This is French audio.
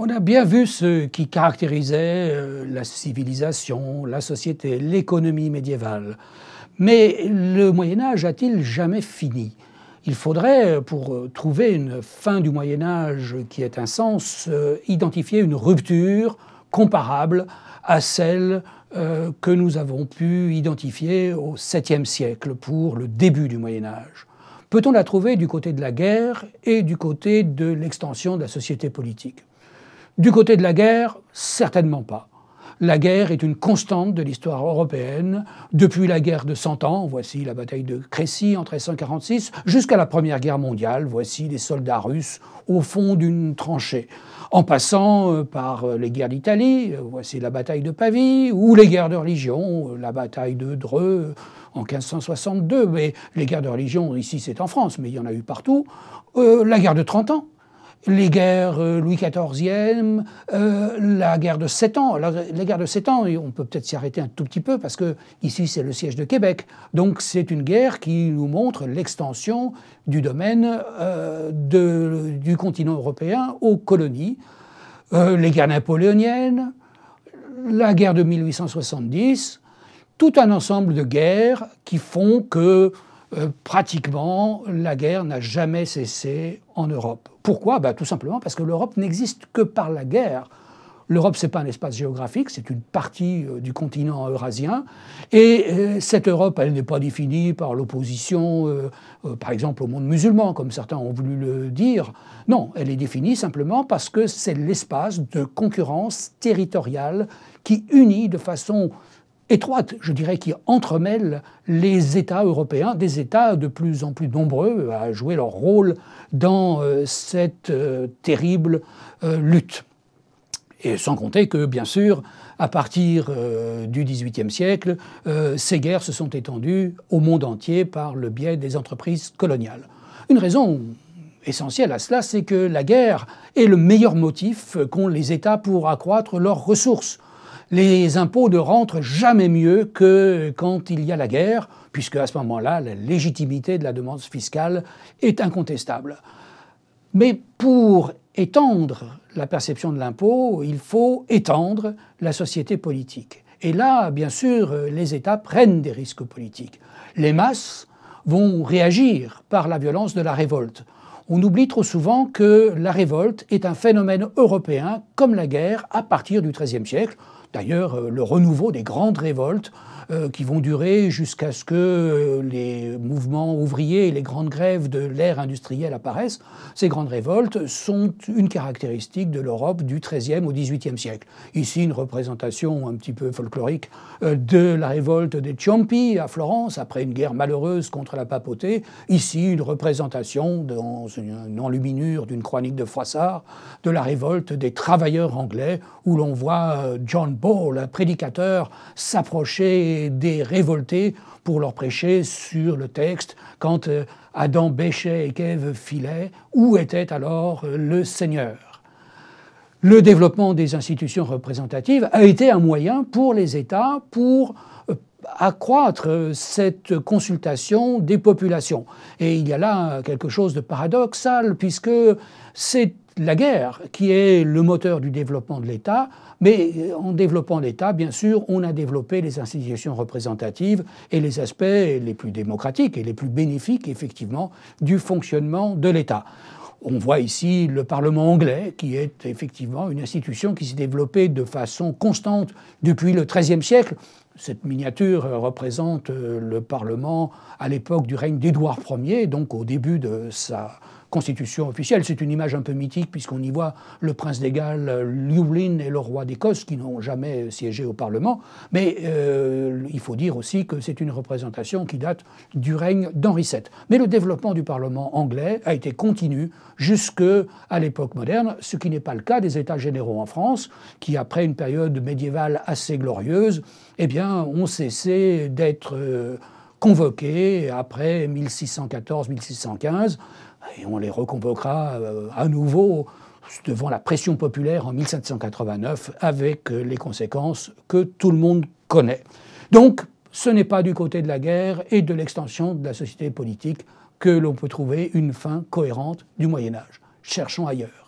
On a bien vu ce qui caractérisait euh, la civilisation, la société, l'économie médiévale. Mais le Moyen Âge a-t-il jamais fini? Il faudrait, pour euh, trouver une fin du Moyen Âge qui ait un sens, euh, identifier une rupture comparable à celle que nous avons pu identifier au 7e siècle pour le début du Moyen Âge. Peut-on la trouver du côté de la guerre et du côté de l'extension de la société politique? Du côté de la guerre, certainement pas. La guerre est une constante de l'histoire européenne. Depuis la guerre de Cent Ans, voici la bataille de Crécy en 1346, jusqu'à la Première Guerre mondiale, voici des soldats russes au fond d'une tranchée, en passant euh, par euh, les guerres d'Italie, euh, voici la bataille de Pavie, ou les guerres de religion, la bataille de Dreux en 1562, mais les guerres de religion, ici c'est en France, mais il y en a eu partout, la guerre de 30 ans, les guerres euh, Louis XIVe, euh, la guerre de Sept Ans. La, guerre de Sept Ans, on peut peut-être s'y arrêter un tout petit peu parce que ici c'est le siège de Québec. Donc c'est une guerre qui nous montre l'extension du domaine euh, du continent européen aux colonies. les guerres napoléoniennes, la guerre de 1870, tout un ensemble de guerres qui font que euh, pratiquement, la guerre n'a jamais cessé en Europe. Pourquoi? Ben, Tout simplement parce que l'Europe n'existe que par la guerre. L'Europe, ce n'est pas un espace géographique, c'est une partie euh, du continent eurasien. Et euh, cette Europe, elle n'est pas définie par l'opposition, par exemple, au monde musulman, comme certains ont voulu le dire. Non, elle est définie simplement parce que c'est l'espace de concurrence territoriale qui unit de façon étroite, je dirais, qui entremêle les États européens, des États de plus en plus nombreux à jouer leur rôle dans euh, cette euh, terrible euh, lutte. Et sans compter que, bien sûr, à partir du XVIIIe siècle, ces guerres se sont étendues au monde entier par le biais des entreprises coloniales. Une raison essentielle à cela, c'est que la guerre est le meilleur motif qu'ont les États pour accroître leurs ressources les impôts ne rentrent jamais mieux que quand il y a la guerre, puisque à ce moment-là, la légitimité de la demande fiscale est incontestable. Mais pour étendre la perception de l'impôt, il faut étendre la société politique. Et là, bien sûr, les États prennent des risques politiques. Les masses vont réagir par la violence de la révolte. On oublie trop souvent que la révolte est un phénomène européen comme la guerre à partir du XIIIe siècle. D'ailleurs, euh, le renouveau des grandes révoltes euh, qui vont durer jusqu'à ce que euh, les mouvements ouvriers et les grandes grèves de l'ère industrielle apparaissent, ces grandes révoltes sont une caractéristique de l'Europe du XIIIe au XVIIIe siècle. Ici, une représentation un petit peu folklorique euh, de la révolte des Ciompi à Florence, après une guerre malheureuse contre la papauté. Ici, une représentation dans une enluminure d'une chronique de Froissart de la révolte des travailleurs anglais, où l'on voit John Ball, un prédicateur, s'approcher des révoltés pour leur prêcher sur le texte quand euh, Adam bêchait et qu'Ève filait, où était alors euh, le Seigneur Le développement des institutions représentatives a été un moyen pour les États pour euh, accroître cette consultation des populations. Et il y a là quelque chose de paradoxal, puisque c'est la guerre qui est le moteur du développement de l'État, mais euh, en développant l'État, bien sûr, on a développé les institutions représentatives et les aspects les plus démocratiques et les plus bénéfiques, effectivement, du fonctionnement de l'État. On voit ici le Parlement anglais, qui est effectivement une institution qui s'est développée de façon constante depuis le XIIIe siècle. Cette miniature représente euh, le Parlement à l'époque du règne d'Édouard Ier, donc au début de sa constitution officielle. C'est une image un peu mythique puisqu'on y voit le prince des Galles, Llywelyn et le roi d'Écosse qui n'ont jamais siégé au Parlement. Mais euh, il faut dire aussi que c'est une représentation qui date du règne d'Henri VII. Mais le développement du Parlement anglais a été continu jusque à l'époque moderne, ce qui n'est pas le cas des États généraux en France, qui après une période médiévale assez glorieuse, eh bien, ont cessé d'être euh, convoqués après 1614-1615 et on les reconvoquera euh, à nouveau devant la pression populaire en 1789 avec euh, les conséquences que tout le monde connaît. Donc, ce n'est pas du côté de la guerre et de l'extension de la société politique que l'on peut trouver une fin cohérente du Moyen Âge. Cherchons ailleurs.